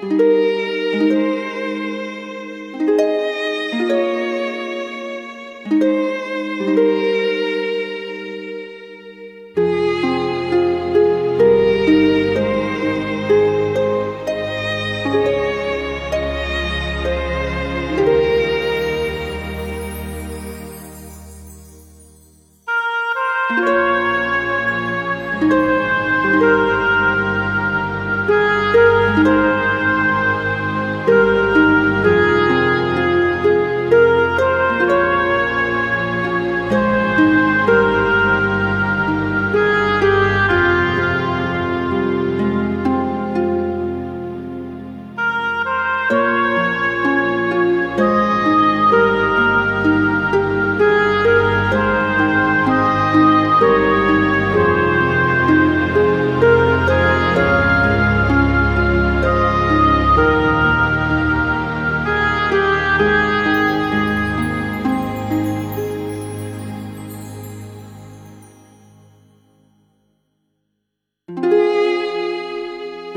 Música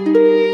Música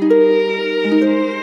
Música